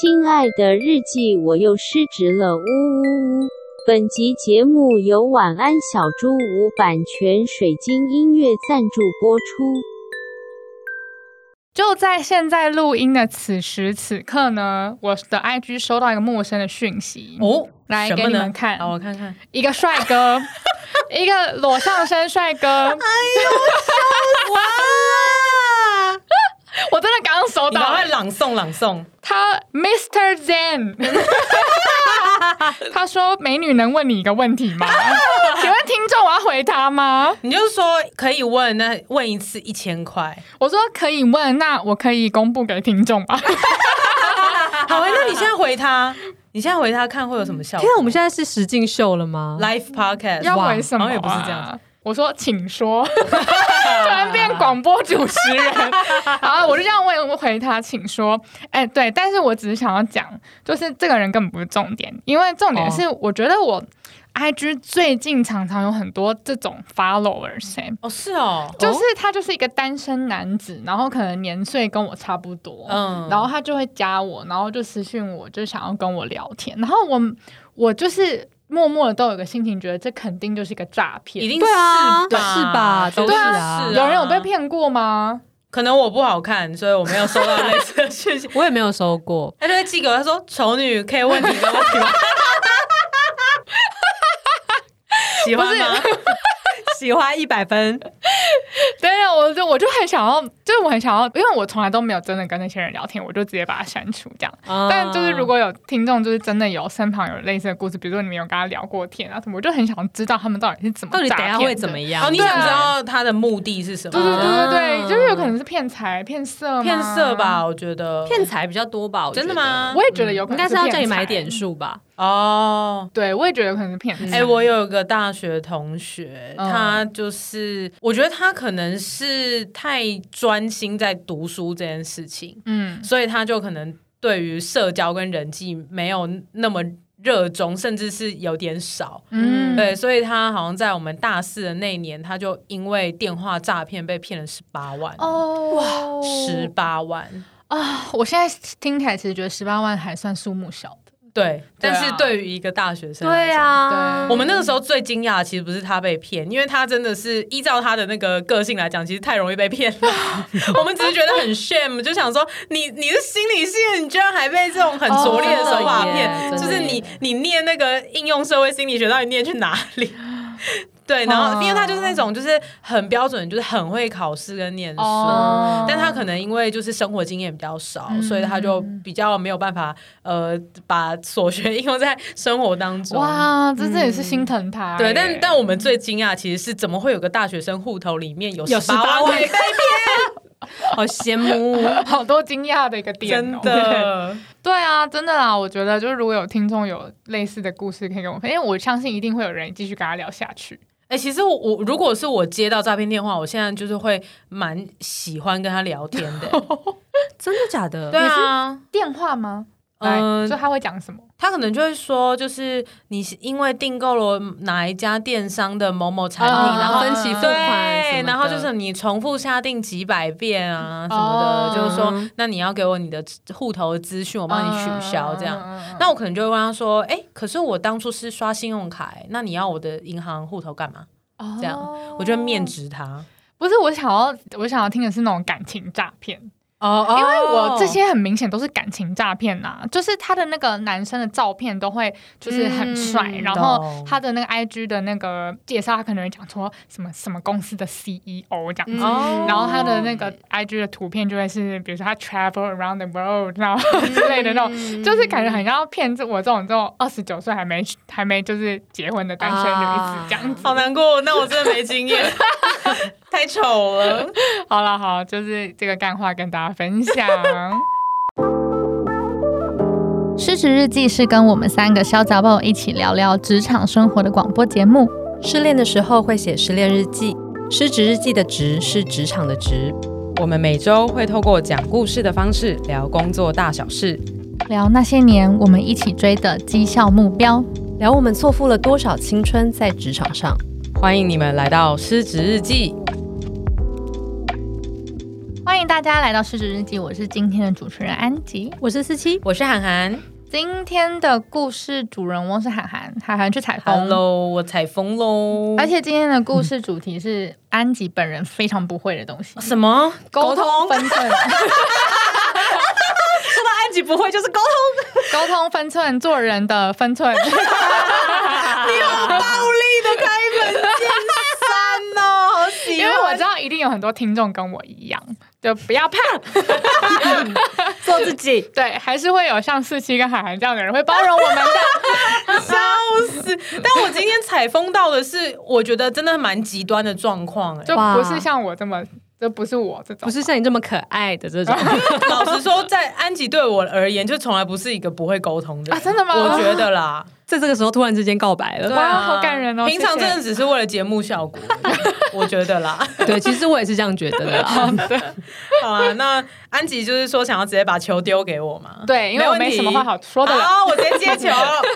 亲爱的日记，我又失职了，呜呜呜！本集节目由晚安小猪无版权水晶音乐赞助播出。就在现在录音的此时此刻呢，我的 IG 收到一个陌生的讯息哦，来给你们看，好，我看看，一个帅哥，一个裸上身帅哥，哎呦，哇！我 真的刚刚收到，赶快朗诵朗诵。他 Mr. Zen，他说：“美女能问你一个问题吗？请问听众，我要回他吗？”你就说可以问，那问一次一千块。我说可以问，那我可以公布给听众吗？好，那你现在回他，你现在回他看会有什么效果？天啊，我们现在是实境秀了吗？Live podcast 要回什么、啊？也不是这样。我说，请说。突然变广播主持人，好，我就这样问，我回他，请说。哎、欸，对，但是我只是想要讲，就是这个人根本不是重点，因为重点是，我觉得我 IG 最近常常有很多这种 followers，哦，是哦，就是他就是一个单身男子，然后可能年岁跟我差不多，嗯，然后他就会加我，然后就私信我，就想要跟我聊天，然后我我就是。默默的都有个心情，觉得这肯定就是一个诈骗，一定是吧？对啊，是吧？都是啊。有人有被骗过吗？可能我不好看，所以我没有收到类似的讯息。我也没有收过。他就会寄给我，他说：“丑女可以问你一个问题吗？” 喜欢吗？喜欢一百分。对呀，我就我就很想要，就是我很想要，因为我从来都没有真的跟那些人聊天，我就直接把他删除这样。Uh, 但就是如果有听众，就是真的有身旁有类似的故事，比如说你们有跟他聊过天啊什么，我就很想知道他们到底是怎么，到底等下会怎么样？哦，你想知道他的目的是什么？对对对对对，就是有可能是骗财骗色骗色吧？我觉得骗财比较多吧？真的吗？我也觉得有可能应该是要叫你买点数吧。哦，对，我也觉得可能是骗子。哎、欸，我有一个大学同学，嗯、他就是，我觉得他可能是太专心在读书这件事情，嗯，所以他就可能对于社交跟人际没有那么热衷，甚至是有点少，嗯，对，所以他好像在我们大四的那一年，他就因为电话诈骗被骗了十八万，哦，哇，十八万啊！我现在听起来其实觉得十八万还算数目小。对，但是对于一个大学生来讲，对啊，我们那个时候最惊讶的其实不是他被骗，因为他真的是依照他的那个个性来讲，其实太容易被骗了。我们只是觉得很 shame，就想说你你是心理系，你居然还被这种很拙劣的手法骗，就是你你念那个应用社会心理学到底念去哪里？对，然后因为他就是那种就是很标准，就是很会考试跟念书，哦、但他可能因为就是生活经验比较少，嗯、所以他就比较没有办法呃把所学应用在生活当中。哇，这这也是心疼他、嗯。对，但但我们最惊讶其实是怎么会有个大学生户头里面有十八万被骗？好羡慕，好多惊讶的一个点、哦，真的。对啊，真的啊，我觉得就是如果有听众有类似的故事可以跟我分享，因为我相信一定会有人继续跟他聊下去。哎、欸，其实我我如果是我接到诈骗电话，我现在就是会蛮喜欢跟他聊天的。真的假的？对啊，电话吗？嗯，所以他会讲什么？他可能就会说，就是你是因为订购了哪一家电商的某某产品，哦、然后分期付款，对，然后就是你重复下订几百遍啊什么的，哦、就是说，那你要给我你的户头的资讯，我帮你取消这样。嗯、那我可能就会问他说，哎，可是我当初是刷信用卡，那你要我的银行户头干嘛？哦、这样，我就会面质他。不是，我想要，我想要听的是那种感情诈骗。哦，oh, oh. 因为我这些很明显都是感情诈骗呐，就是他的那个男生的照片都会就是很帅，嗯、然后他的那个 IG 的那个介绍，他可能会讲说什么什么公司的 CEO 这样子，嗯、然后他的那个 IG 的图片就会是比如说他 travel around the world 然后之类的那种，嗯、就是感觉很像要骗这我这种这种二十九岁还没还没就是结婚的单身女子这样子，啊、好难过，那我真的没经验。太丑了。好了，好，就是这个干话跟大家分享。失职日记是跟我们三个小杂宝一起聊聊职场生活的广播节目。失恋的时候会写失恋日记，失职日记的职是职场的职。我们每周会透过讲故事的方式聊工作大小事，聊那些年我们一起追的绩效目标，聊我们错付了多少青春在职场上。欢迎你们来到失职日记。欢迎大家来到失职日记，我是今天的主持人安吉，我是四七，我是涵涵。今天的故事主人翁是涵涵，涵涵去采风，Hello，我采风喽。而且今天的故事主题是安吉本人非常不会的东西，什么？沟通分寸。说到安吉不会，就是沟通，沟通分寸，做人的分寸。你好暴力的开门见山哦，好喜欢。因为我知道一定有很多听众跟我一样。就不要怕，做自己。对，还是会有像四七跟海涵这样的人会包容我们的，笑死！但我今天采风到的是，我觉得真的蛮极端的状况，哎，就不是像我这么。这不是我这种，不是像你这么可爱的这种。老实说，在安吉对我而言，就从来不是一个不会沟通的啊！真的吗？我觉得啦，在这个时候突然之间告白了，哇，好感人哦！平常真的只是为了节目效果，我觉得啦。对，其实我也是这样觉得的啦。对，好啊，那安吉就是说想要直接把球丢给我嘛？对，因为我没什么话好说的。好，我直接接球，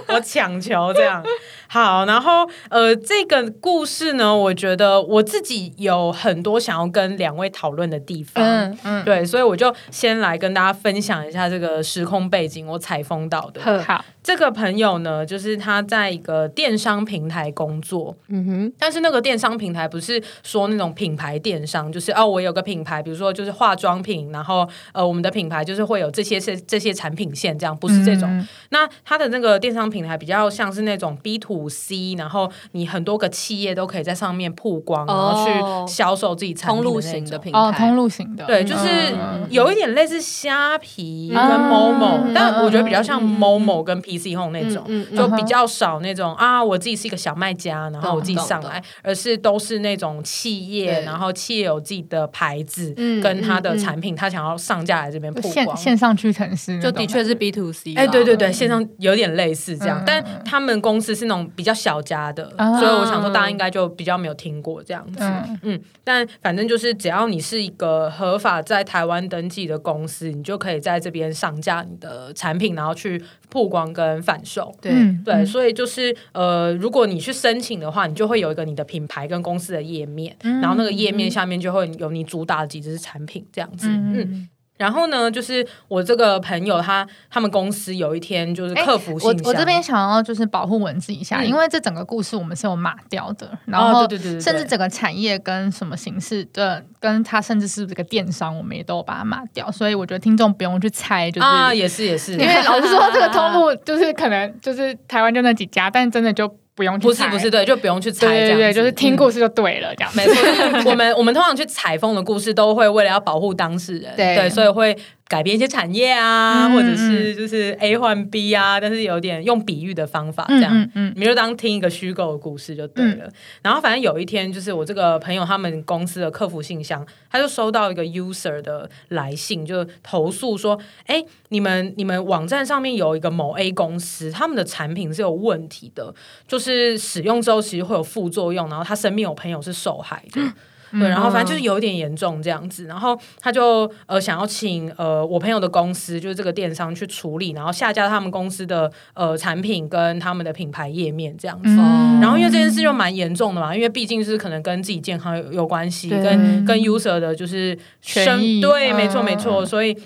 我抢球这样。好，然后呃，这个故事呢，我觉得我自己有很多想要跟两位讨论的地方，嗯嗯，对，所以我就先来跟大家分享一下这个时空背景，我采风到的。好。这个朋友呢，就是他在一个电商平台工作，嗯哼，但是那个电商平台不是说那种品牌电商，就是哦，我有个品牌，比如说就是化妆品，然后呃，我们的品牌就是会有这些是这些产品线，这样不是这种。嗯、那它的那个电商平台比较像是那种 B to C，然后你很多个企业都可以在上面曝光，然后去销售自己产品的那种。通路型的平台，哦，通路型的，对，就是有一点类似虾皮跟 Momo，、嗯、但我觉得比较像 Momo 跟 P。PC Home 那种、嗯嗯、就比较少那种啊，我自己是一个小卖家，然后我自己上来，而是都是那种企业，然后企业有自己的牌子跟他的产品，他想要上架来这边曝光。线上屈臣氏就的确是 B to C，哎，对对对，线上有点类似这样，但他们公司是那种比较小家的，所以我想说大家应该就比较没有听过这样子。嗯，但反正就是只要你是一个合法在台湾登记的公司，你就可以在这边上架你的产品，然后去曝光跟贩售，对、嗯、对，所以就是呃，如果你去申请的话，你就会有一个你的品牌跟公司的页面，嗯、然后那个页面下面就会有你主打的几支产品这样子，嗯。嗯然后呢，就是我这个朋友他他们公司有一天就是客服信箱，我我这边想要就是保护文字一下，嗯、因为这整个故事我们是有码掉的，然后、对对对，甚至整个产业跟什么形式的，跟他甚至是这个电商，我们也都有把它码掉，所以我觉得听众不用去猜，就是啊，也是也是，因为老实说，这个通路 就是可能就是台湾就那几家，但真的就。不用去猜，不是不是对，就不用去猜，对对对，就是听故事就对了，这样、嗯、没错。我们我们通常去采风的故事，都会为了要保护当事人，对，对，所以会。改变一些产业啊，嗯、或者是就是 A 换 B 啊，但是有点用比喻的方法这样，嗯，嗯，你就当听一个虚构的故事就对了。嗯、然后反正有一天，就是我这个朋友他们公司的客服信箱，他就收到一个 user 的来信，就投诉说，哎，你们你们网站上面有一个某 A 公司，他们的产品是有问题的，就是使用之后其实会有副作用，然后他身边有朋友是受害的。嗯对，然后反正就是有点严重这样子，然后他就呃想要请呃我朋友的公司，就是这个电商去处理，然后下架他们公司的呃产品跟他们的品牌页面这样子。嗯、然后因为这件事就蛮严重的嘛，因为毕竟是可能跟自己健康有有关系，跟跟 user 的就是生益对，没错没错，所以。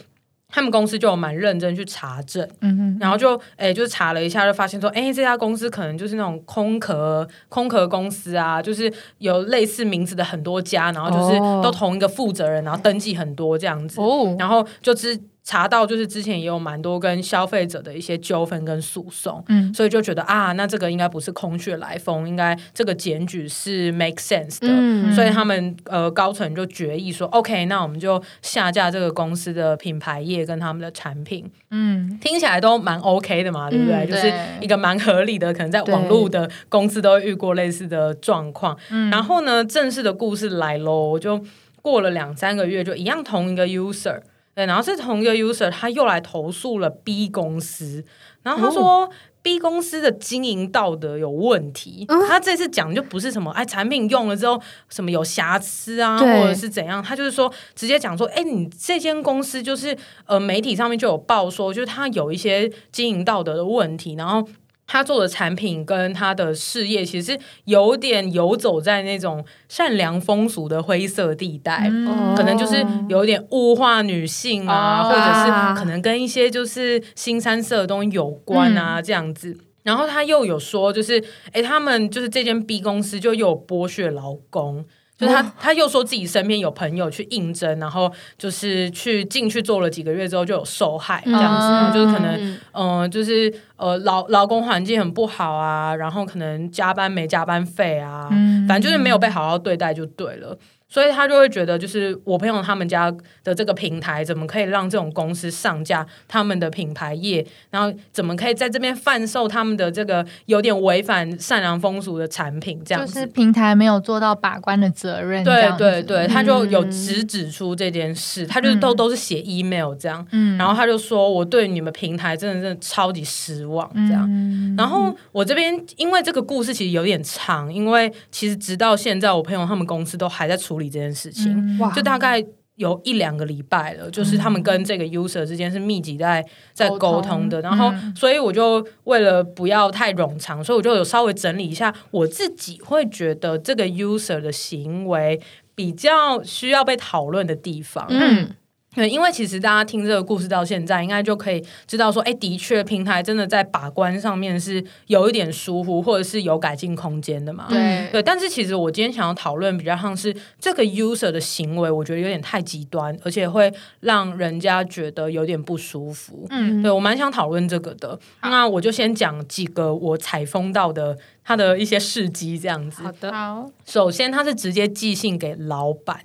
他们公司就有蛮认真去查证，嗯哼，然后就诶、欸，就查了一下，就发现说，哎、欸，这家公司可能就是那种空壳空壳公司啊，就是有类似名字的很多家，然后就是都同一个负责人，然后登记很多这样子，哦，然后就知。查到就是之前也有蛮多跟消费者的一些纠纷跟诉讼，嗯，所以就觉得啊，那这个应该不是空穴来风，应该这个检举是 make sense 的，嗯，所以他们呃高层就决议说，OK，那我们就下架这个公司的品牌业跟他们的产品，嗯，听起来都蛮 OK 的嘛，对不对？嗯，就是一个蛮合理的，可能在网络的公司都会遇过类似的状况，嗯，然后呢，正式的故事来喽，就过了两三个月，就一样同一个 user。对，然后是同一个 user，他又来投诉了 B 公司，然后他说 B 公司的经营道德有问题。哦、他这次讲就不是什么哎，产品用了之后什么有瑕疵啊，或者是怎样，他就是说直接讲说，哎，你这间公司就是呃媒体上面就有报说，就是他有一些经营道德的问题，然后。他做的产品跟他的事业，其实有点游走在那种善良风俗的灰色地带，嗯、可能就是有点物化女性啊，哦、或者是可能跟一些就是新三色的东西有关啊，嗯、这样子。然后他又有说，就是哎，他们就是这间 B 公司就又有剥削劳工。就是他，他又说自己身边有朋友去应征，然后就是去进去做了几个月之后就有受害这样子，嗯、就是可能嗯、呃，就是呃劳劳工环境很不好啊，然后可能加班没加班费啊，嗯、反正就是没有被好好对待就对了。所以他就会觉得，就是我朋友他们家的这个平台，怎么可以让这种公司上架他们的品牌业，然后怎么可以在这边贩售他们的这个有点违反善良风俗的产品？这样子，就是平台没有做到把关的责任。对对对，他就有直指出这件事，嗯、他就都都是写 email 这样，嗯、然后他就说，我对你们平台真的真的超级失望这样。嗯、然后我这边因为这个故事其实有点长，因为其实直到现在，我朋友他们公司都还在处理。这件事情，嗯、就大概有一两个礼拜了，嗯、就是他们跟这个 user 之间是密集在在沟通的，通，然后，嗯、所以我就为了不要太冗长，所以我就有稍微整理一下，我自己会觉得这个 user 的行为比较需要被讨论的地方。嗯。对，因为其实大家听这个故事到现在，应该就可以知道说，哎，的确，平台真的在把关上面是有一点疏忽，或者是有改进空间的嘛。对对，但是其实我今天想要讨论比较像是这个 user 的行为，我觉得有点太极端，而且会让人家觉得有点不舒服。嗯，对，我蛮想讨论这个的。那我就先讲几个我采风到的他的一些事迹，这样子。好的，好。首先，他是直接寄信给老板。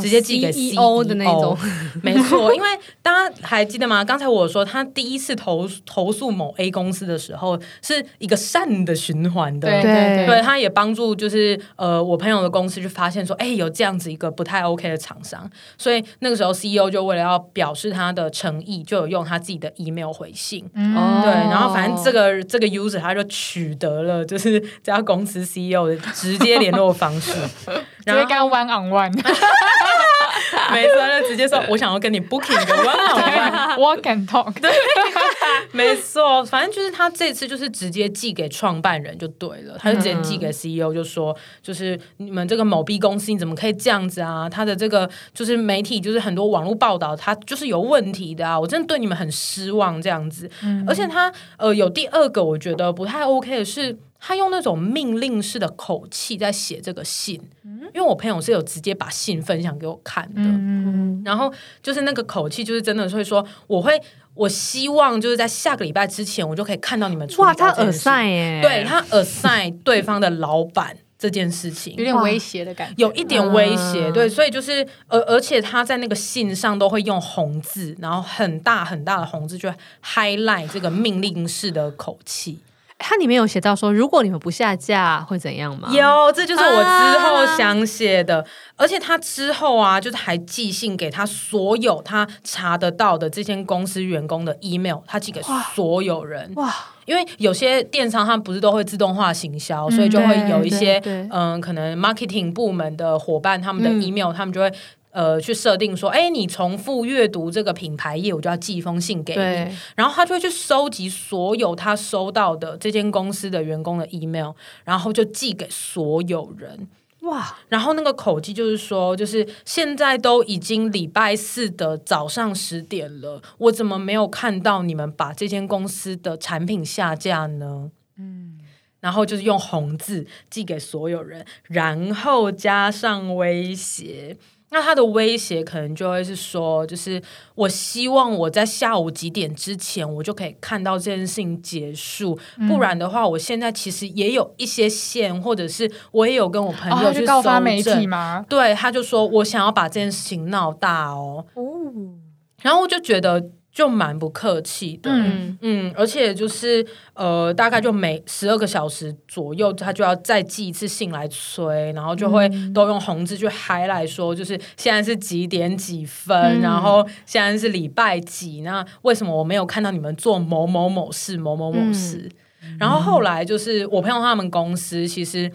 直接寄给 CEO 的那种，没错，因为大家还记得吗？刚才我说他第一次投投诉某 A 公司的时候，是一个善的循环的，对对。对，他也帮助就是呃我朋友的公司就发现说，哎，有这样子一个不太 OK 的厂商，所以那个时候 CEO 就为了要表示他的诚意，就有用他自己的 email 回信，嗯、对，然后反正这个这个 user 他就取得了就是这家公司 CEO 的直接联络方式，然后刚 one on one。没错，就直接说，我想要跟你 booking 个 one on one，walk and talk。对，没错，反正就是他这次就是直接寄给创办人就对了，他就直接寄给 CEO 就说，就是你们这个某 B 公司你怎么可以这样子啊？他的这个就是媒体就是很多网络报道，他就是有问题的啊！我真的对你们很失望这样子。嗯、而且他呃有第二个我觉得不太 OK 的是。他用那种命令式的口气在写这个信，因为我朋友是有直接把信分享给我看的，嗯、然后就是那个口气，就是真的会说，我会，我希望就是在下个礼拜之前，我就可以看到你们出。哇，他 assign 耶，对他 assign 对方的老板这件事情，有点威胁的感觉，有一点威胁，对，所以就是，而而且他在那个信上都会用红字，然后很大很大的红字，就 highlight 这个命令式的口气。它里面有写到说，如果你们不下架会怎样吗？有，这就是我之后想写的。啊、而且他之后啊，就是还寄信给他所有他查得到的这间公司员工的 email，他寄给所有人。哇！因为有些电商他们不是都会自动化行销，嗯、所以就会有一些嗯，可能 marketing 部门的伙伴他们的 email，、嗯、他们就会。呃，去设定说，哎，你重复阅读这个品牌页，我就要寄一封信给你。然后他就会去收集所有他收到的这间公司的员工的 email，然后就寄给所有人。哇！然后那个口气就是说，就是现在都已经礼拜四的早上十点了，我怎么没有看到你们把这间公司的产品下架呢？嗯，然后就是用红字寄给所有人，然后加上威胁。那他的威胁可能就会是说，就是我希望我在下午几点之前，我就可以看到这件事情结束，嗯、不然的话，我现在其实也有一些线，或者是我也有跟我朋友去、哦、告发媒体吗？对，他就说我想要把这件事情闹大哦，哦然后我就觉得。就蛮不客气的，嗯嗯，而且就是呃，大概就每十二个小时左右，他就要再寄一次信来催，然后就会都用红字去 highlight 说，就是现在是几点几分，嗯、然后现在是礼拜几，那为什么我没有看到你们做某某某事、某某某事？嗯、然后后来就是我朋友他们公司其实。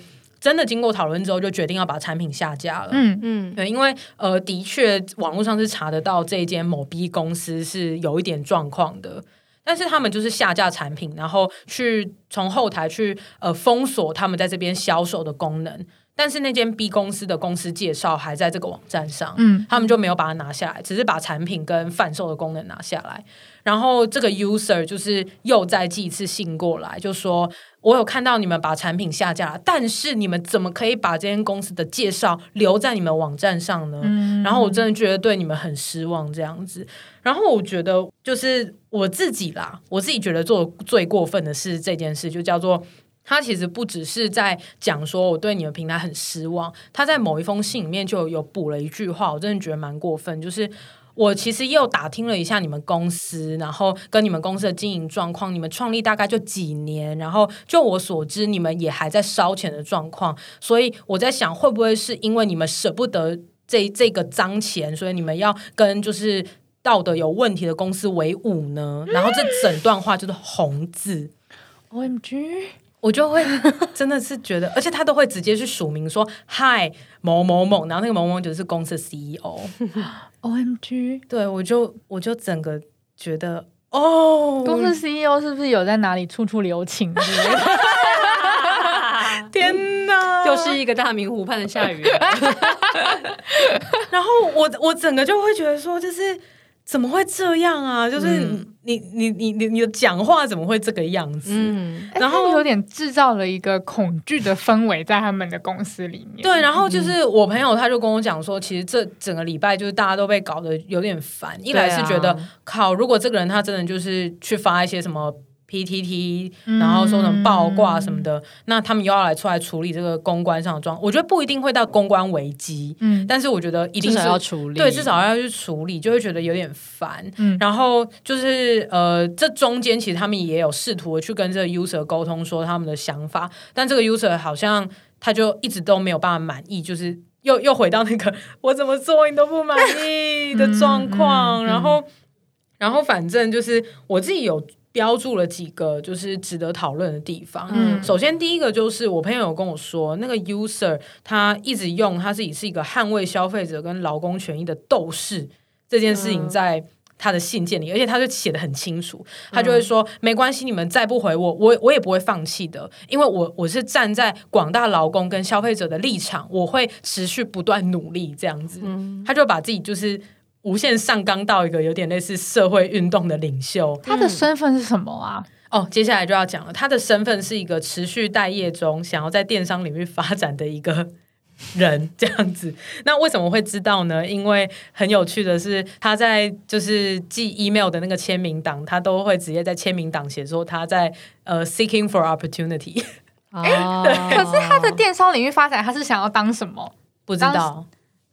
真的经过讨论之后，就决定要把产品下架了。嗯嗯，对，因为呃，的确网络上是查得到这一间某 B 公司是有一点状况的。但是他们就是下架产品，然后去从后台去呃封锁他们在这边销售的功能。但是那间 B 公司的公司介绍还在这个网站上，嗯，他们就没有把它拿下来，只是把产品跟贩售的功能拿下来。然后这个 user 就是又再寄一次信过来，就说我有看到你们把产品下架了，但是你们怎么可以把这间公司的介绍留在你们网站上呢？嗯，然后我真的觉得对你们很失望这样子。然后我觉得就是我自己啦，我自己觉得做最过分的是这件事，就叫做。他其实不只是在讲说我对你们平台很失望，他在某一封信里面就有补了一句话，我真的觉得蛮过分。就是我其实又打听了一下你们公司，然后跟你们公司的经营状况，你们创立大概就几年，然后就我所知，你们也还在烧钱的状况。所以我在想，会不会是因为你们舍不得这这个脏钱，所以你们要跟就是道德有问题的公司为伍呢？然后这整段话就是红字，OMG。我就会 真的是觉得，而且他都会直接去署名说嗨某某某，然后那个某某就是公司的 CEO，OMG，对我就我就整个觉得哦，公司 CEO 是不是有在哪里处处留情？天哪，又是一个大明湖畔的下雨，然后我我整个就会觉得说，就是。怎么会这样啊？就是你、嗯、你你你你的讲话怎么会这个样子？嗯，然后有点制造了一个恐惧的氛围在他们的公司里面。对，然后就是我朋友他就跟我讲说，其实这整个礼拜就是大家都被搞得有点烦。一来是觉得、啊、靠，如果这个人他真的就是去发一些什么。PTT，然后说什么爆挂什么的，嗯，那他们又要来出来处理这个公关上的状况，我觉得不一定会到公关危机，嗯，但是我觉得一定是要处理，对，至少要去处理，就会觉得有点烦，嗯，然后就是呃，这中间其实他们也有试图去跟这个 user 沟通，说他们的想法，但这个 user 好像他就一直都没有办法满意，就是又又回到那个 我怎么做你都不满意的状况，然后然后反正就是我自己有。标注了几个就是值得讨论的地方。嗯，首先第一个就是我朋友有跟我说，那个 user 他一直用他自己是一个捍卫消费者跟劳工权益的斗士这件事情，在他的信件里，而且他就写的很清楚，他就会说没关系，你们再不回我，我我也不会放弃的，因为我我是站在广大劳工跟消费者的立场，我会持续不断努力这样子。他就把自己就是。无限上纲到一个有点类似社会运动的领袖，他的身份是什么啊？哦，接下来就要讲了，他的身份是一个持续待业中，想要在电商领域发展的一个人，这样子。那为什么会知道呢？因为很有趣的是，他在就是寄 email 的那个签名档，他都会直接在签名档写说他在呃 seeking for opportunity。哦，可是他的电商领域发展，他是想要当什么？不知道，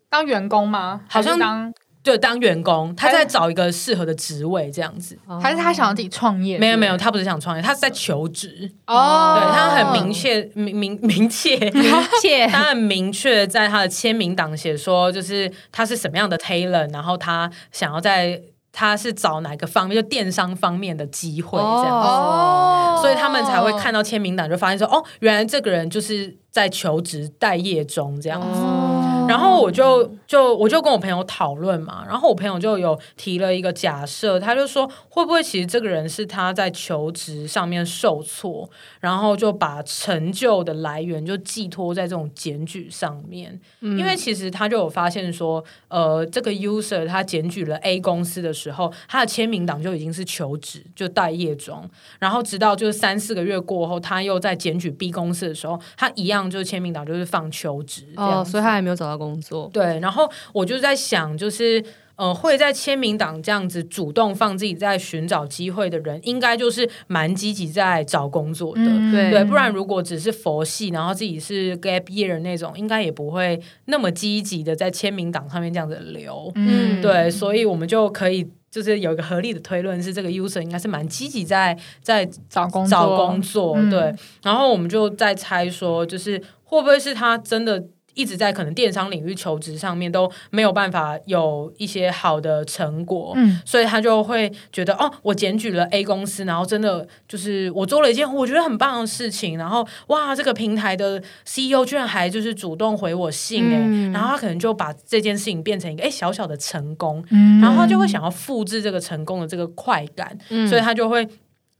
当员工吗？好像当。就当员工，他在找一个适合的职位，这样子，还是他想要自己创业？没有没有，他不是想创业，他是在求职。哦，对，他很明确，明明明确，明确，他很明确，在他的签名档写说，就是他是什么样的 talent，然后他想要在。他是找哪个方面，就电商方面的机会这样子，哦，所以他们才会看到签名档，就发现说，哦，原来这个人就是在求职待业中这样子。哦然后我就就我就跟我朋友讨论嘛，然后我朋友就有提了一个假设，他就说会不会其实这个人是他在求职上面受挫，然后就把成就的来源就寄托在这种检举上面，嗯，因为其实他就有发现说，呃，这个 user 他检举了 A 公司的时候，他的签名档就已经是求职就待业中，然后直到就是三四个月过后，他又在检举 B 公司的时候，他一样就是签名档就是放求职，哦，所以他还没有找到工作。对，然后我就在想，就是呃，会在签名档这样子主动放自己在寻找机会的人，应该就是蛮积极在找工作的，嗯、对，对，不然如果只是佛系，然后自己是 gap year 那种，应该也不会那么积极的在签名档上面这样子留。嗯，对，所以我们就可以就是有一个合理的推论，是这个 user 应该是蛮积极在在找工找工作，嗯、对，然后我们就在猜说，就是会不会是他真的。一直在可能电商领域求职上面都没有办法有一些好的成果，嗯，所以他就会觉得哦，我检举了 A 公司，然后真的就是我做了一件我觉得很棒的事情，然后哇，这个平台的 CEO 居然还就是主动回我信哎，嗯，然后他可能就把这件事情变成一个哎小小的成功，嗯，然后他就会想要复制这个成功的这个快感，嗯，所以他就会。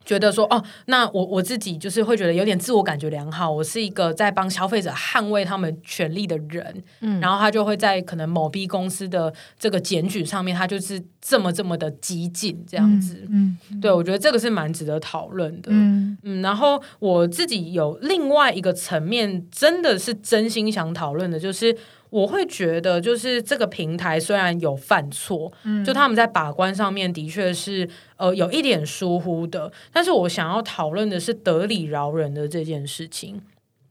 觉得说哦，那我我自己就是会觉得有点自我感觉良好，我是一个在帮消费者捍卫他们权利的人，嗯，然后他就会在可能某 B 公司的这个检举上面，他就是这么这么的激进这样子，嗯，嗯。对，我觉得这个是蛮值得讨论的，嗯。嗯，然后我自己有另外一个层面，真的是真心想讨论的，就是。我会觉得，就是这个平台虽然有犯错，嗯，就他们在把关上面的确是呃有一点疏忽的，但是我想要讨论的是得理饶人的这件事情。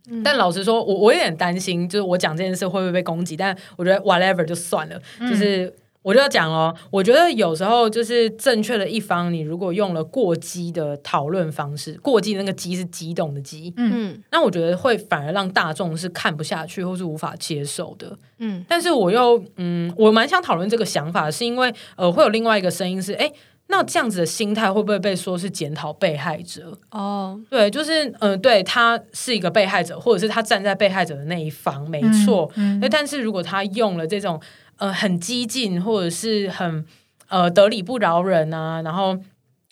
嗯，但老实说，我我有点担心，就是我讲这件事会不会被攻击？但我觉得 whatever 就算了，就是。我就要讲哦，我觉得有时候就是正确的一方，你如果用了过激的讨论方式，过激的那个激是激动的激，嗯，那我觉得会反而让大众是看不下去或是无法接受的，嗯。但是我又嗯，我蛮想讨论这个想法，是因为呃，会有另外一个声音是，哎，那这样子的心态会不会被说是检讨被害者？哦，对，就是嗯、呃，对他是一个被害者，或者是他站在被害者的那一方，没错，嗯，嗯。但是如果他用了这种。呃，很激进，或者是很呃得理不饶人啊，然后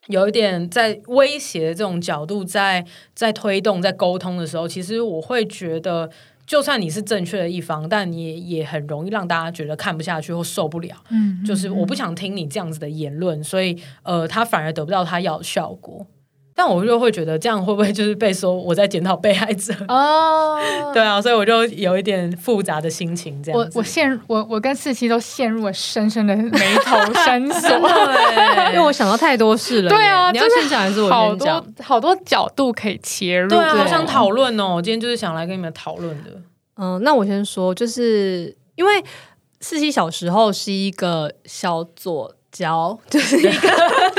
有一点在威胁的这种角度在，在在推动、在沟通的时候，其实我会觉得，就算你是正确的一方，但你也也很容易让大家觉得看不下去或受不了。嗯，就是我不想听你这样子的言论，所以呃，他反而得不到他要的效果。但我就会觉得这样会不会就是被说我在检讨被害者哦？Oh, 对啊，所以我就有一点复杂的心情。这样我我陷我我跟四七都陷入了深深的眉头 深锁，因为我想到太多事了。对啊，你要先讲还是我先讲？好多好多角度可以切入，对啊，好想讨论哦。我今天就是想来跟你们讨论的。嗯，那我先说，就是因为四七小时候是一个小左。交就是一个，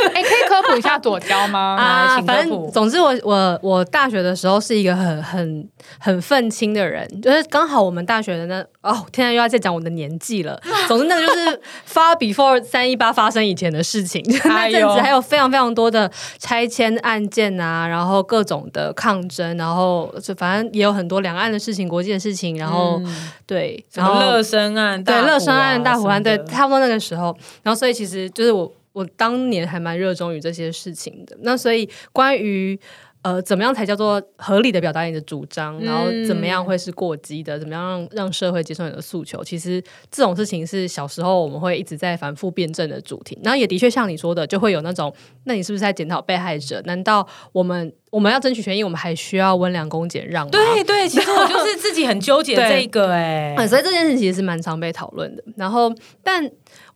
哎，可以科普一下左交吗？啊，反正总之我我我大学的时候是一个很很很愤青的人，就是刚好我们大学的那哦，天啊，又要再讲我的年纪了。总之那个就是发 before 三一八发生以前的事情，那阵子还有非常非常多的拆迁案件啊，然后各种的抗争，然后就反正也有很多两岸的事情、国际的事情，然后、嗯、对，然后乐生案、对乐生案、大湖案，对，差不多那个时候，然后所以其实。就是我，我当年还蛮热衷于这些事情的。那所以，关于呃，怎么样才叫做合理的表达你的主张，然后怎么样会是过激的，怎么样让让社会接受你的诉求？其实这种事情是小时候我们会一直在反复辩证的主题。然后也的确像你说的，就会有那种，那你是不是在检讨被害者？难道我们我们要争取权益，我们还需要温良恭俭让吗？对对，其实我就是自己很纠结 这个哎、欸，所以这件事情其实是蛮常被讨论的。然后，但。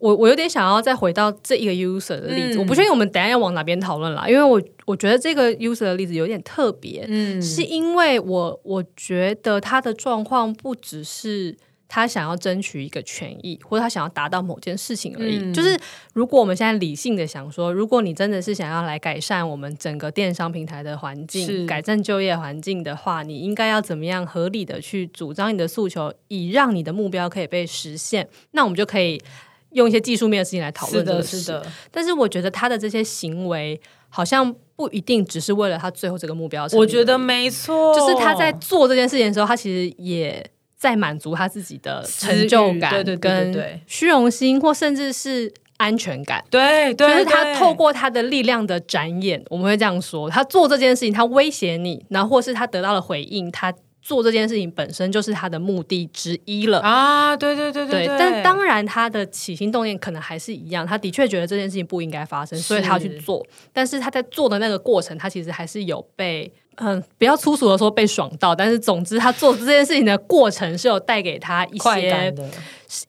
我我有点想要再回到这一个 user 的例子，嗯、我不确定我们等下要往哪边讨论啦，因为我我觉得这个 user 的例子有点特别，嗯，是因为我我觉得他的状况不只是他想要争取一个权益，或者他想要达到某件事情而已。嗯、就是如果我们现在理性的想说，如果你真的是想要来改善我们整个电商平台的环境，改善就业环境的话，你应该要怎么样合理的去主张你的诉求，以让你的目标可以被实现？那我们就可以。用一些技术面的事情来讨论这个事，是的，是的。但是我觉得他的这些行为好像不一定只是为了他最后这个目标。我觉得没错，就是他在做这件事情的时候，他其实也在满足他自己的成就感，对对对对，虚荣心或甚至是安全感。对对，就是他透过他的力量的展演，我们会这样说，他做这件事情，他威胁你，然后或是他得到了回应，他。做这件事情本身就是他的目的之一了啊！对对对对，对，但当然他的起心动念可能还是一样，他的确觉得这件事情不应该发生，所以他要去做。但是他在做的那个过程，他其实还是有被嗯，比较粗俗的说被爽到。但是总之，他做这件事情的过程是有带给他一些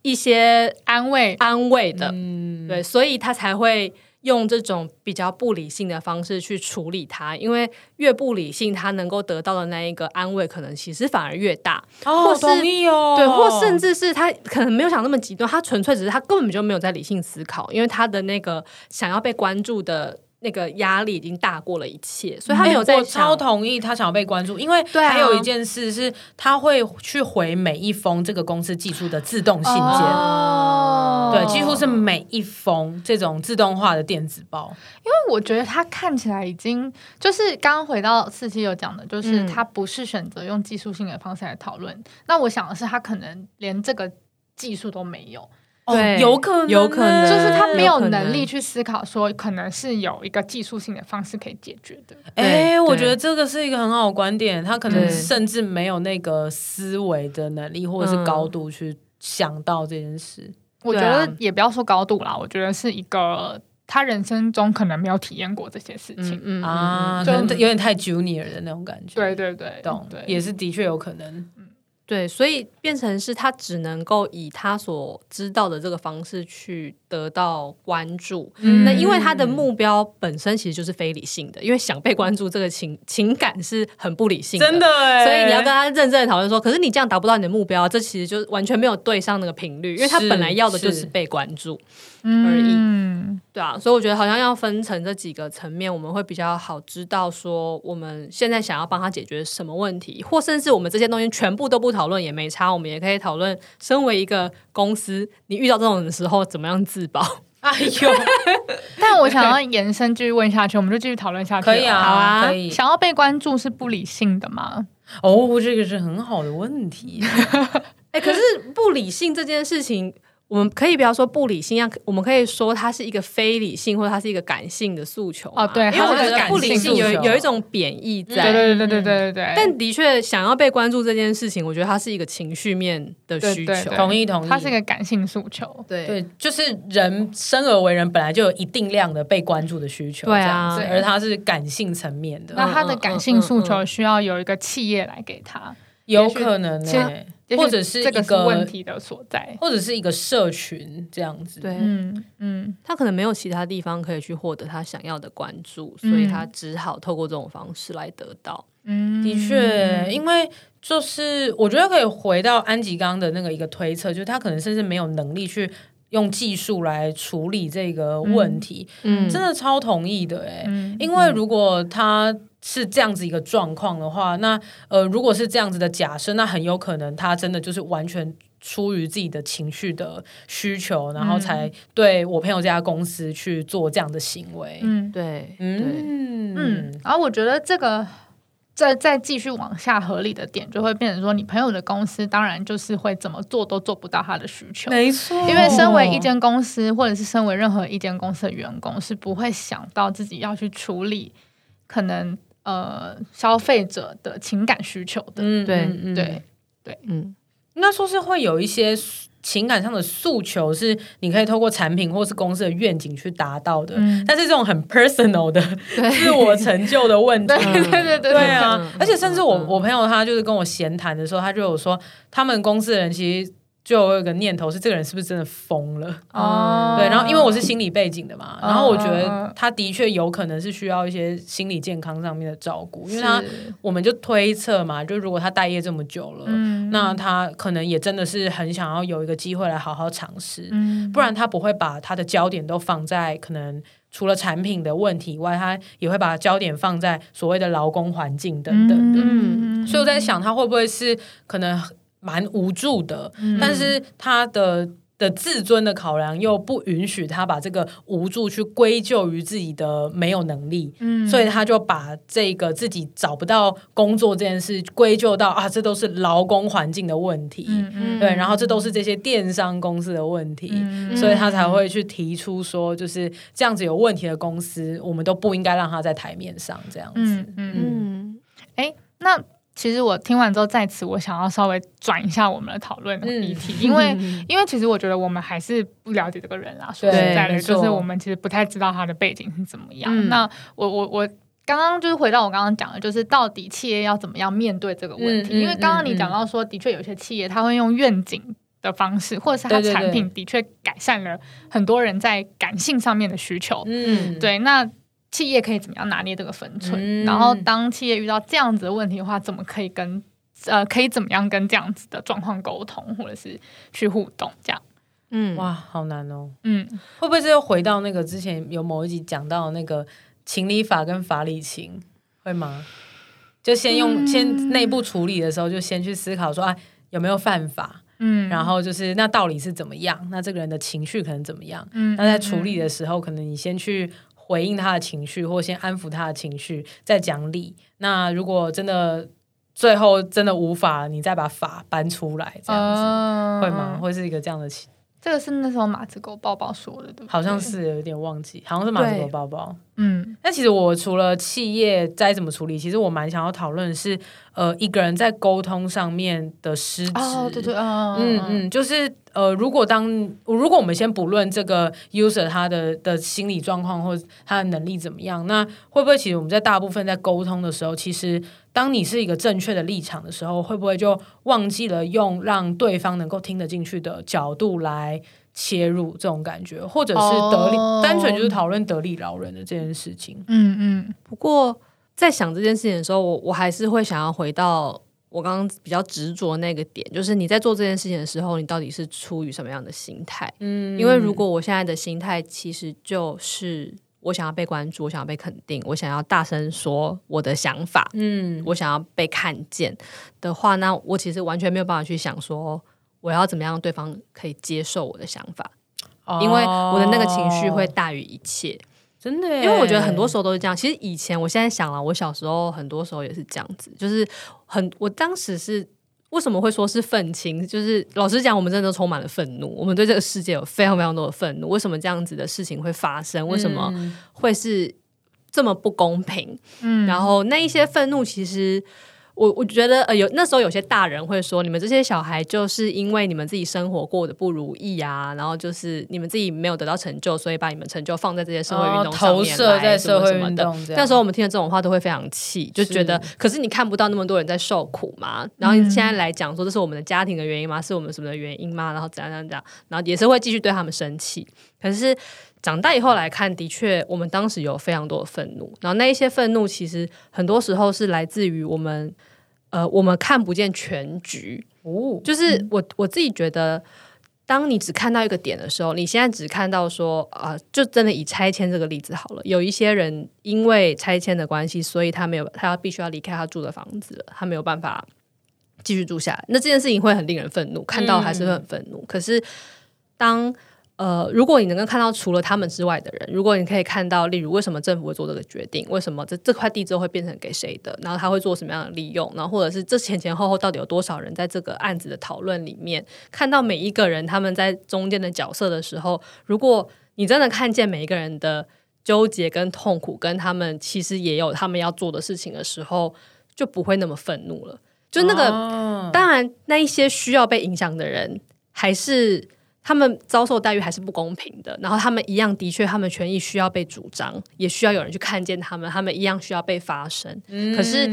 一些安慰安慰的，嗯，对，所以他才会。用这种比较不理性的方式去处理它，因为越不理性，他能够得到的那一个安慰，可能其实反而越大。哦，或是同意哦。对，或甚至是他可能没有想那么极端，他纯粹只是他根本就没有在理性思考，因为他的那个想要被关注的那个压力已经大过了一切，所以他没有在、欸、我超同意他想要被关注，因为还有一件事是，他会去回每一封这个公司寄出的自动信件，哦、对，几乎是每一封这种自动化的电子报。因为我觉得他看起来已经就是刚刚回到四七有讲的，就是他不是选择用技术性的方式来讨论。嗯、那我想的是，他可能连这个技术都没有。对，有可能，有可能，就是他没有能力去思考，说可能是有一个技术性的方式可以解决的。哎，我觉得这个是一个很好的观点。他可能甚至没有那个思维的能力，或者是高度去想到这件事。我觉得也不要说高度啦，我觉得是一个他人生中可能没有体验过这些事情，嗯啊，可能有点太 junior 的那种感觉。对对对，懂，也是的确有可能。对，所以变成是他只能够以他所知道的这个方式去得到关注。嗯、那因为他的目标本身其实就是非理性的，因为想被关注这个情情感是很不理性的，真的。所以你要跟他认真的讨论说，可是你这样达不到你的目标，这其实就完全没有对上那个频率，因为他本来要的就是被关注。而已，嗯，对啊，所以我觉得好像要分成这几个层面，我们会比较好知道说我们现在想要帮他解决什么问题，或甚至我们这些东西全部都不讨论也没差，我们也可以讨论，身为一个公司，你遇到这种的时候怎么样自保？哎呦，但我想要延伸继续问下去，我们就继续讨论下去。可以啊，好啊，可以。想要被关注是不理性的吗？哦，这个是很好的问题。哎、欸，可是不理性这件事情。我们可以不要说不理性，要我们可以说它是一个非理性，或者它是一个感性的诉求哦，对，因为我觉得不理性有有一种贬义在，对对对对对对对。但的确，想要被关注这件事情，我觉得它是一个情绪面的需求，同意同意，它是一个感性诉求。对。对，就是人生而为人，本来就有一定量的被关注的需求，对啊，而它是感性层面的。那他的感性诉求需要有一个企业来给他，有可能呢。或者是一个问题的所在，或者是一个社群这样子。对，嗯嗯，他可能没有其他地方可以去获得他想要的关注，所以他只好透过这种方式来得到。嗯，的确，因为就是我觉得可以回到安吉刚的那个一个推测，就是他可能甚至没有能力去用技术来处理这个问题。嗯，真的超同意的哎，因为如果他。是这样子一个状况的话，那呃，如果是这样子的假设，那很有可能他真的就是完全出于自己的情绪的需求，然后才对我朋友这家公司去做这样的行为。嗯，对，嗯嗯。然后我觉得这个再再继续往下合理的点，就会变成说，你朋友的公司当然就是会怎么做都做不到他的需求。没错，因为身为一间公司，或者是身为任何一间公司的员工，是不会想到自己要去处理可能。呃，消费者的情感需求的，嗯，对，对，对，嗯，应该说是会有一些情感上的诉求，是你可以透过产品或是公司的愿景去达到的，嗯，但是这种很 personal 的 自我成就的问题，对对对对对。啊，而且甚至我我朋友他就是跟我闲谈的时候，他就有说，他们公司的人其实。就有一个念头是，这个人是不是真的疯了？哦，对，然后因为我是心理背景的嘛，然后我觉得他的确有可能是需要一些心理健康上面的照顾，因为他我们就推测嘛，就如果他待业这么久了，那他可能也真的是很想要有一个机会来好好尝试，不然他不会把他的焦点都放在可能除了产品的问题以外，他也会把焦点放在所谓的劳工环境等等的。嗯，所以我在想，他会不会是可能。蛮无助的，嗯、但是他的的自尊的考量又不允许他把这个无助去归咎于自己的没有能力，嗯，所以他就把这个自己找不到工作这件事归咎到啊，这都是劳工环境的问题，嗯嗯，对，然后这都是这些电商公司的问题，嗯、所以他才会去提出说，就是这样子有问题的公司，我们都不应该让他在台面上这样子，嗯嗯，哎、嗯。欸，那。其实我听完之后，在此我想要稍微转一下我们的讨论的议题，嗯、因为 因为其实我觉得我们还是不了解这个人啦，说实在的，就是我们其实不太知道他的背景是怎么样。嗯、那我我我刚刚就是回到我刚刚讲的，就是到底企业要怎么样面对这个问题？嗯、因为刚刚你讲到说，的确有些企业他会用愿景的方式，或者是他产品的确改善了很多人在感性上面的需求。嗯，对，那。企业可以怎么样拿捏这个分寸？嗯、然后当企业遇到这样子的问题的话，怎么可以跟呃，可以怎么样跟这样子的状况沟通，或者是去互动？这样，嗯，哇，好难哦。嗯，会不会是又回到那个之前有某一集讲到那个情理法跟法理情，会吗？就先用、嗯、先内部处理的时候，就先去思考说，哎，有没有犯法？嗯，然后就是那到底是怎么样？那这个人的情绪可能怎么样？嗯，那在处理的时候，可能你先去回应他的情绪，或先安抚他的情绪，再讲理。那如果真的最后真的无法，你再把法搬出来，这样子、嗯、会吗？会是一个这样的情？这个是那时候马子狗抱抱说的，对不对？好像是有点忘记，好像是马子狗抱抱。嗯，那其实我除了企业再怎么处理，其实我蛮想要讨论的是，呃，一个人在沟通上面的失职。哦，对对，嗯嗯嗯，就是呃，如果当如果我们先不论这个 user 他的的心理状况或他的能力怎么样，那会不会其实我们在大部分在沟通的时候，其实当你是一个正确的立场的时候，会不会就忘记了用让对方能够听得进去的角度来切入这种感觉，或者是得力，oh. 单纯就是讨论得理饶人的这件事情。嗯嗯。不过在想这件事情的时候，我我还是会想要回到我刚刚比较执着那个点，就是你在做这件事情的时候，你到底是出于什么样的心态？嗯。因为如果我现在的心态其实就是我想要被关注，我想要被肯定，我想要大声说我的想法，嗯，我想要被看见的话，那我其实完全没有办法去想说。我要怎么样让对方可以接受我的想法？哦、因为我的那个情绪会大于一切，真的。因为我觉得很多时候都是这样。其实以前，我现在想了，我小时候很多时候也是这样子，就是很，我当时是为什么会说是愤青？就是老实讲，我们真的充满了愤怒，我们对这个世界有非常非常多的愤怒。为什么这样子的事情会发生？为什么会是这么不公平？嗯，然后那一些愤怒其实。我我觉得呃有那时候有些大人会说，你们这些小孩就是因为你们自己生活过得不如意啊，然后就是你们自己没有得到成就，所以把你们成就放在这些社会运动上面，投射在社会运动。那时候我们听了这种话都会非常气，就觉得可是你看不到那么多人在受苦嘛？然后你现在来讲说这是我们的家庭的原因吗？是我们什么的原因吗？然后怎样怎样怎样，然后也是会继续对他们生气。可是长大以后来看，的确我们当时有非常多的愤怒，然后那一些愤怒其实很多时候是来自于我们。呃，我们看不见全局。哦，就是我我自己觉得，当你只看到一个点的时候，你现在只看到说啊、呃，就真的以拆迁这个例子好了。有一些人因为拆迁的关系，所以他没有，他要必须要离开他住的房子了，他没有办法继续住下来。那这件事情会很令人愤怒，看到还是会很愤怒。嗯、可是当呃，如果你能够看到除了他们之外的人，如果你可以看到，例如为什么政府会做这个决定，为什么这这块地之后会变成给谁的，然后他会做什么样的利用，然后或者是这前前后后到底有多少人在这个案子的讨论里面，看到每一个人他们在中间的角色的时候，如果你真的看见每一个人的纠结跟痛苦，跟他们其实也有他们要做的事情的时候，就不会那么愤怒了。就那个，哦、当然那一些需要被影响的人还是。他们遭受待遇还是不公平的，然后他们一样，的确，他们权益需要被主张，也需要有人去看见他们，他们一样需要被发声。嗯、可是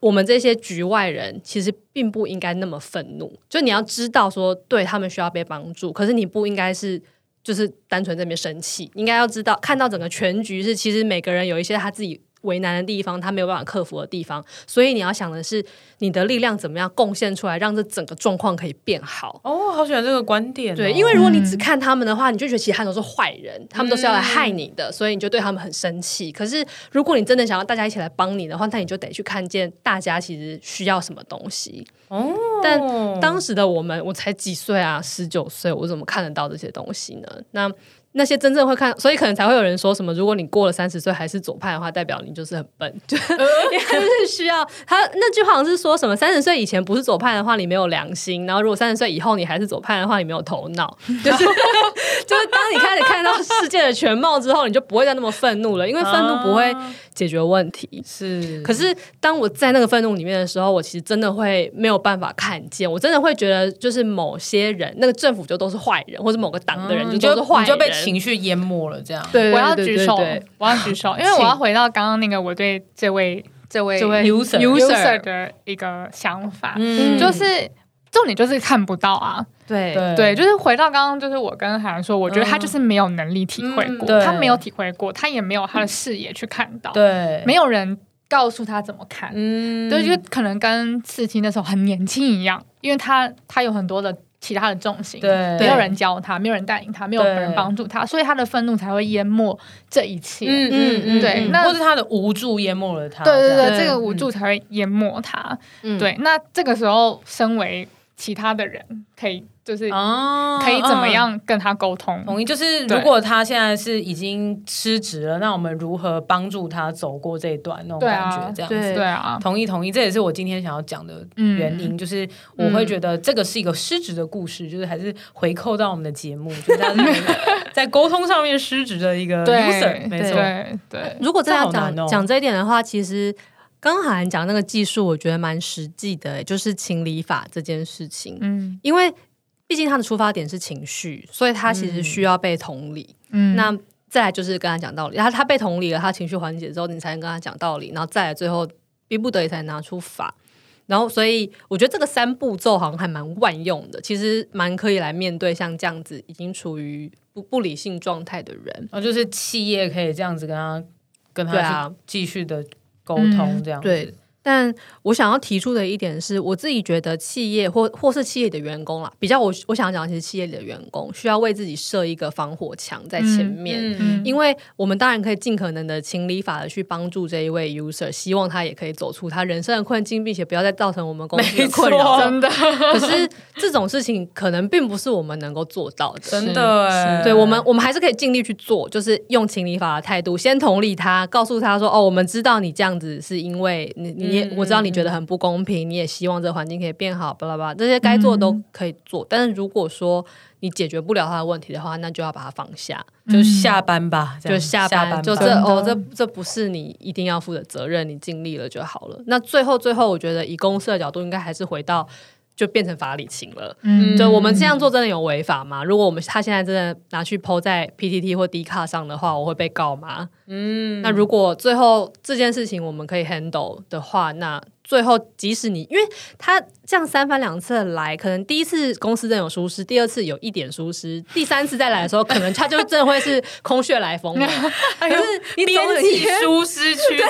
我们这些局外人，其实并不应该那么愤怒。就你要知道说，对他们需要被帮助，可是你不应该是就是单纯在那边生气，应该要知道看到整个全局是，其实每个人有一些他自己。为难的地方，他没有办法克服的地方，所以你要想的是，你的力量怎么样贡献出来，让这整个状况可以变好。哦，好喜欢这个观点哦。对，因为如果你只看他们的话，你就觉得其他都是坏人，他们都是要来害你的，嗯，所以你就对他们很生气。可是如果你真的想要大家一起来帮你的话，那你就得去看见大家其实需要什么东西。哦，但当时的我们，我才几岁啊，十九岁，我怎么看得到这些东西呢？那。那些真正会看，所以可能才会有人说什么：如果你过了三十岁还是左派的话，代表你就是很笨，就你还是需要他那句话好像是说什么：三十岁以前不是左派的话，你没有良心；然后如果三十岁以后你还是左派的话，你没有头脑。就是 就是当你开始看到世界的全貌之后，你就不会再那么愤怒了，因为愤怒不会解决问题。是，可是当我在那个愤怒里面的时候，我其实真的会没有办法看见，我真的会觉得就是某些人，那个政府就都是坏人，或者某个党的人就都是坏人。情绪淹没了，这样。对，我要举手，我要举手，因为我要回到刚刚那个我对这位这位 user user 的一个想法，嗯，就是重点就是看不到啊，对对，就是回到刚刚，就是我跟海洋说，我觉得他就是没有能力体会过，他没有体会过，他也没有他的视野去看到，对，没有人告诉他怎么看，嗯，对，就可能跟刺青那时候很年轻一样，因为他他有很多的。其他的重心，对，没有人教他，没有人带领他，没有人帮助他，所以他的愤怒才会淹没这一切。嗯嗯嗯，对，那或是他的无助淹没了他。对对对，这个无助才会淹没他。嗯、对，那这个时候，身为其他的人，可以。就是可以怎么样跟他沟通？同意，就是如果他现在是已经失职了，那我们如何帮助他走过这一段那种感觉？这样子，对啊，同意同意，这也是我今天想要讲的原因。就是我会觉得这个是一个失职的故事，就是还是回扣到我们的节目，就是在沟通上面失职的一个 user，没错，对。如果真的要讲讲这一点的话，其实刚刚好像讲那个技术，我觉得蛮实际的，就是情理法这件事情。嗯，因为。毕竟他的出发点是情绪，所以他其实需要被同理。嗯，那再来就是跟他讲道理，然后他被同理了，他情绪缓解之后，你才能跟他讲道理，然后再来最后逼不得已才拿出法。然后，所以我觉得这个三步骤好像还蛮万用的，其实蛮可以来面对像这样子已经处于不不理性状态的人。哦，就是企业可以这样子跟他跟他继续的沟通，这样子。但我想要提出的一点是，我自己觉得企业或或是企业的员工啦，比较我我想讲的其实企业里的员工需要为自己设一个防火墙在前面，嗯嗯、因为我们当然可以尽可能的情理法的去帮助这一位 user，希望他也可以走出他人生的困境，并且不要再造成我们公司的困扰。真的，可是这种事情可能并不是我们能够做到的。真的，对我们我们还是可以尽力去做，就是用情理法的态度，先同理他，告诉他说：“哦，我们知道你这样子是因为你你。”也我知道你觉得很不公平，你也希望这个环境可以变好，巴拉巴拉，这些该做的都可以做。嗯、但是如果说你解决不了他的问题的话，那就要把它放下，就下班吧，就下班，下班就这的哦，这这不是你一定要负的责任，你尽力了就好了。那最后最后，我觉得以公司的角度，应该还是回到。就变成法理情了，嗯，就我们这样做真的有违法吗？如果我们他现在真的拿去 PO 在 PTT 或 D 卡上的话，我会被告吗？嗯，那如果最后这件事情我们可以 handle 的话，那最后即使你因为他这样三番两次来，可能第一次公司真有疏失，第二次有一点疏失，第三次再来的时候，可能他就真的会是空穴来风了。可是你编辑 疏失区域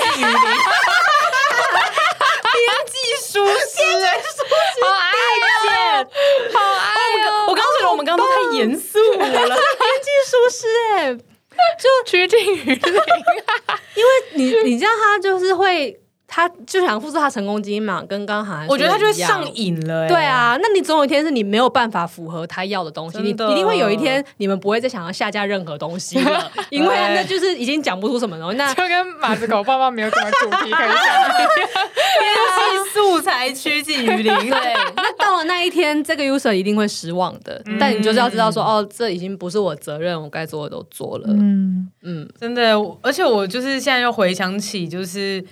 里。编辑疏失，好爱见，好爱。我刚刚觉得我们刚刚都太严肃了。编辑疏失，哎，就 趋近于零。因为你，你知道他就是会。他就想复制他成功基因嘛，跟刚刚我觉得他就会上瘾了。对啊，那你总有一天是你没有办法符合他要的东西，你一定会有一天你们不会再想要下架任何东西了，因为那就是已经讲不出什么东西。那就跟马子狗爸爸没有什么主题可以讲，编辑素材趋近于零。对，那到了那一天，这个 user 一定会失望的。但你就是要知道说，哦，这已经不是我责任，我该做的都做了。嗯嗯，真的，而且我就是现在又回想起，就是。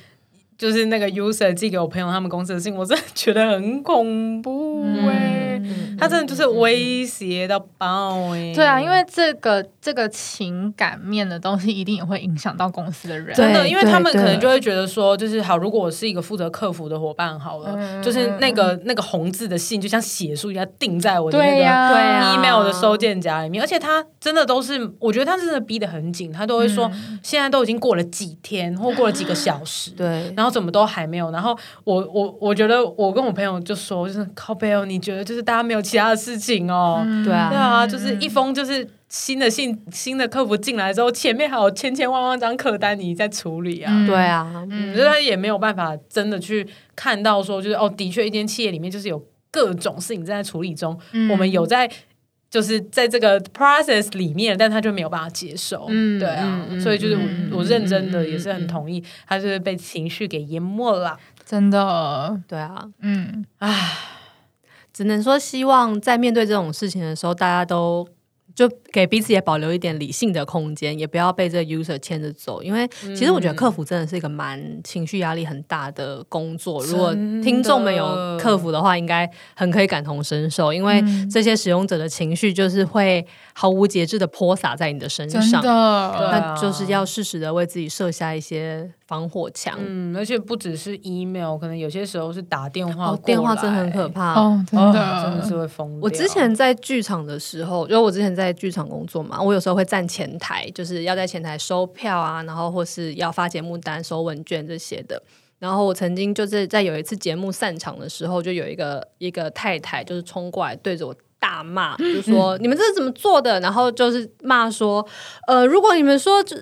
就是那个 user 寄给我朋友他们公司的信，我真的觉得很恐怖哎、欸，嗯、他真的就是威胁到爆哎、欸。对啊，因为这个这个情感面的东西一定也会影响到公司的人，真的，因为他们可能就会觉得说，就是好，如果我是一个负责客服的伙伴，好了，嗯、就是那个那个红字的信，就像血书一样钉在我的那个 email 的收件夹里面，而且他真的都是，我觉得他真的逼得很紧，他都会说，现在都已经过了几天或过了几个小时，对，然后。怎么都还没有，然后我我我觉得我跟我朋友就说，就是靠背哦，你觉得就是大家没有其他的事情哦？嗯、对啊，对啊，就是一封就是新的信，新的客服进来之后，前面还有千千万万张客单你在处理啊，嗯、对啊，嗯，所以他也没有办法真的去看到说，就是哦，的确一间企业里面就是有各种事情正在处理中，嗯、我们有在。就是在这个 process 里面，但他就没有办法接受，嗯，对啊，嗯、所以就是我、嗯、我认真的也是很同意，嗯、他就是被情绪给淹没了，真的，对啊，嗯，唉，只能说希望在面对这种事情的时候，大家都。就给彼此也保留一点理性的空间，也不要被这个 user 牵着走。因为其实我觉得客服真的是一个蛮情绪压力很大的工作。如果听众们有客服的话，应该很可以感同身受。因为这些使用者的情绪就是会毫无节制的泼洒在你的身上，真的，那就是要适时的为自己设下一些防火墙。嗯，而且不只是 email，可能有些时候是打电话，哦，电话真的很可怕，哦，真的，哦，真的是会疯。我之前在剧场的时候，因为我之前。在剧场工作嘛，我有时候会站前台，就是要在前台收票啊，然后或是要发节目单、收问卷这些的。然后我曾经就是在有一次节目散场的时候，就有一个一个太太就是冲过来对着我大骂，就说你们这是怎么做的？然后就是骂说，呃，如果你们说这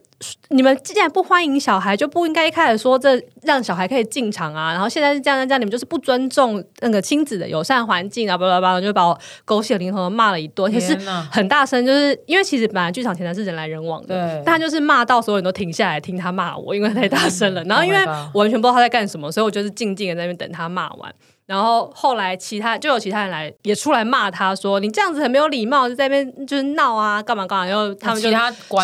你们既然不欢迎小孩，就不应该一开始说这让小孩可以进场啊。然后现在是这样这样，你们就是不尊重那个亲子的友善环境啊，巴拉巴拉，就把我狗血淋头的骂了一顿，也是很大声，就是因为其实本来剧场前台是人来人往的，但他就是骂到所有人都停下来听他骂我，因为太大声了。然后因为我完全不知道他在干什么，所以我就是静静的在那边等他骂完。然后后来其他就有其他人来也出来骂他说，你这样子很没有礼貌，就在那边就是闹啊干嘛干嘛，然后他们就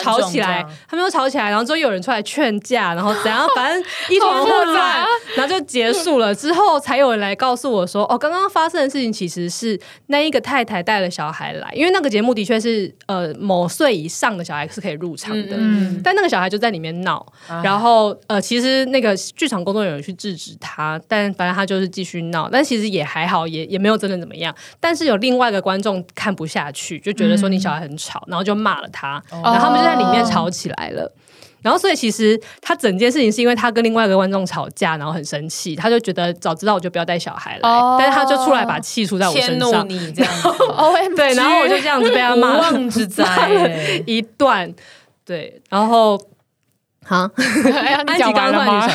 吵起来，他们又吵起来，然后之后又有人出来劝架，然后怎样，反正一团混乱，然后就结束了。之后才有人来告诉我说，哦，刚刚发生的事情其实是那一个太太带了小孩来，因为那个节目的确是呃某岁以上的小孩是可以入场的，嗯嗯，但那个小孩就在里面闹，然后呃其实那个剧场工作人员去制止他，但反正他就是继续闹。但其实也还好，也也没有真的怎么样。但是有另外一个观众看不下去，就觉得说你小孩很吵，嗯、然后就骂了他，哦、然后他们就在里面吵起来了。然后所以其实他整件事情是因为他跟另外一个观众吵架，然后很生气，他就觉得早知道我就不要带小孩来。哦、但是他就出来把气出在我身上，你这样子。对，然后我就这样子被他骂，无妄之灾 一段。对，然后好，安吉刚刚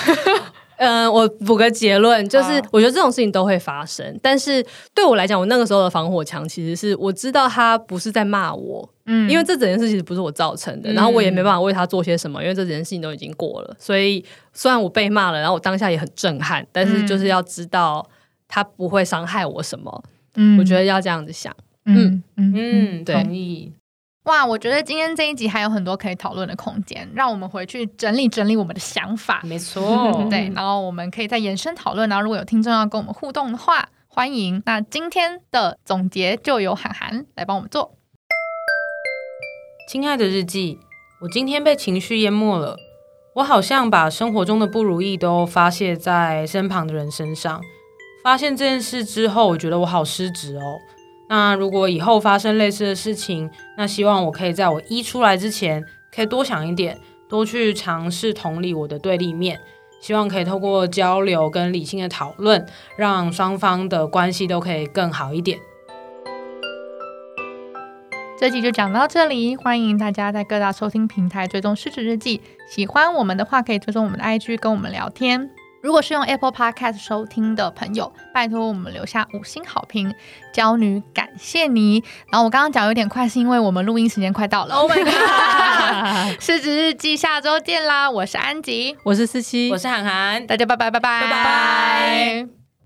嗯、呃，我补个结论，就是我觉得这种事情都会发生，啊、但是对我来讲，我那个时候的防火墙其实是我知道他不是在骂我，嗯，因为这整件事其实不是我造成的，然后我也没办法为他做些什么，因为这整件事情都已经过了，所以虽然我被骂了，然后我当下也很震撼，但是就是要知道他不会伤害我什么，嗯，我觉得要这样子想，嗯嗯。同意。哇，我觉得今天这一集还有很多可以讨论的空间，让我们回去整理整理我们的想法。没错，对，然后我们可以再延伸讨论。然后如果有听众要跟我们互动的话，欢迎。那今天的总结就由涵涵来帮我们做。亲爱的日记，我今天被情绪淹没了，我好像把生活中的不如意都发泄在身旁的人身上。发现这件事之后，我觉得我好失职哦。那如果以后发生类似的事情，那希望我可以在我一出来之前，可以多想一点，多去尝试同理我的对立面。希望可以透过交流跟理性的讨论，让双方的关系都可以更好一点。这集就讲到这里，欢迎大家在各大收听平台追踪失职日记。喜欢我们的话，可以追踪我们的 IG 跟我们聊天。如果是用 Apple Podcast 收听的朋友，拜托我们留下五星好评，娇女感谢你。然后我刚刚讲有点快，是因为我们录音时间快到了。Oh my god！失职日记下周见啦！我是安吉，我是思琪，我是涵涵，大家拜拜拜拜拜拜。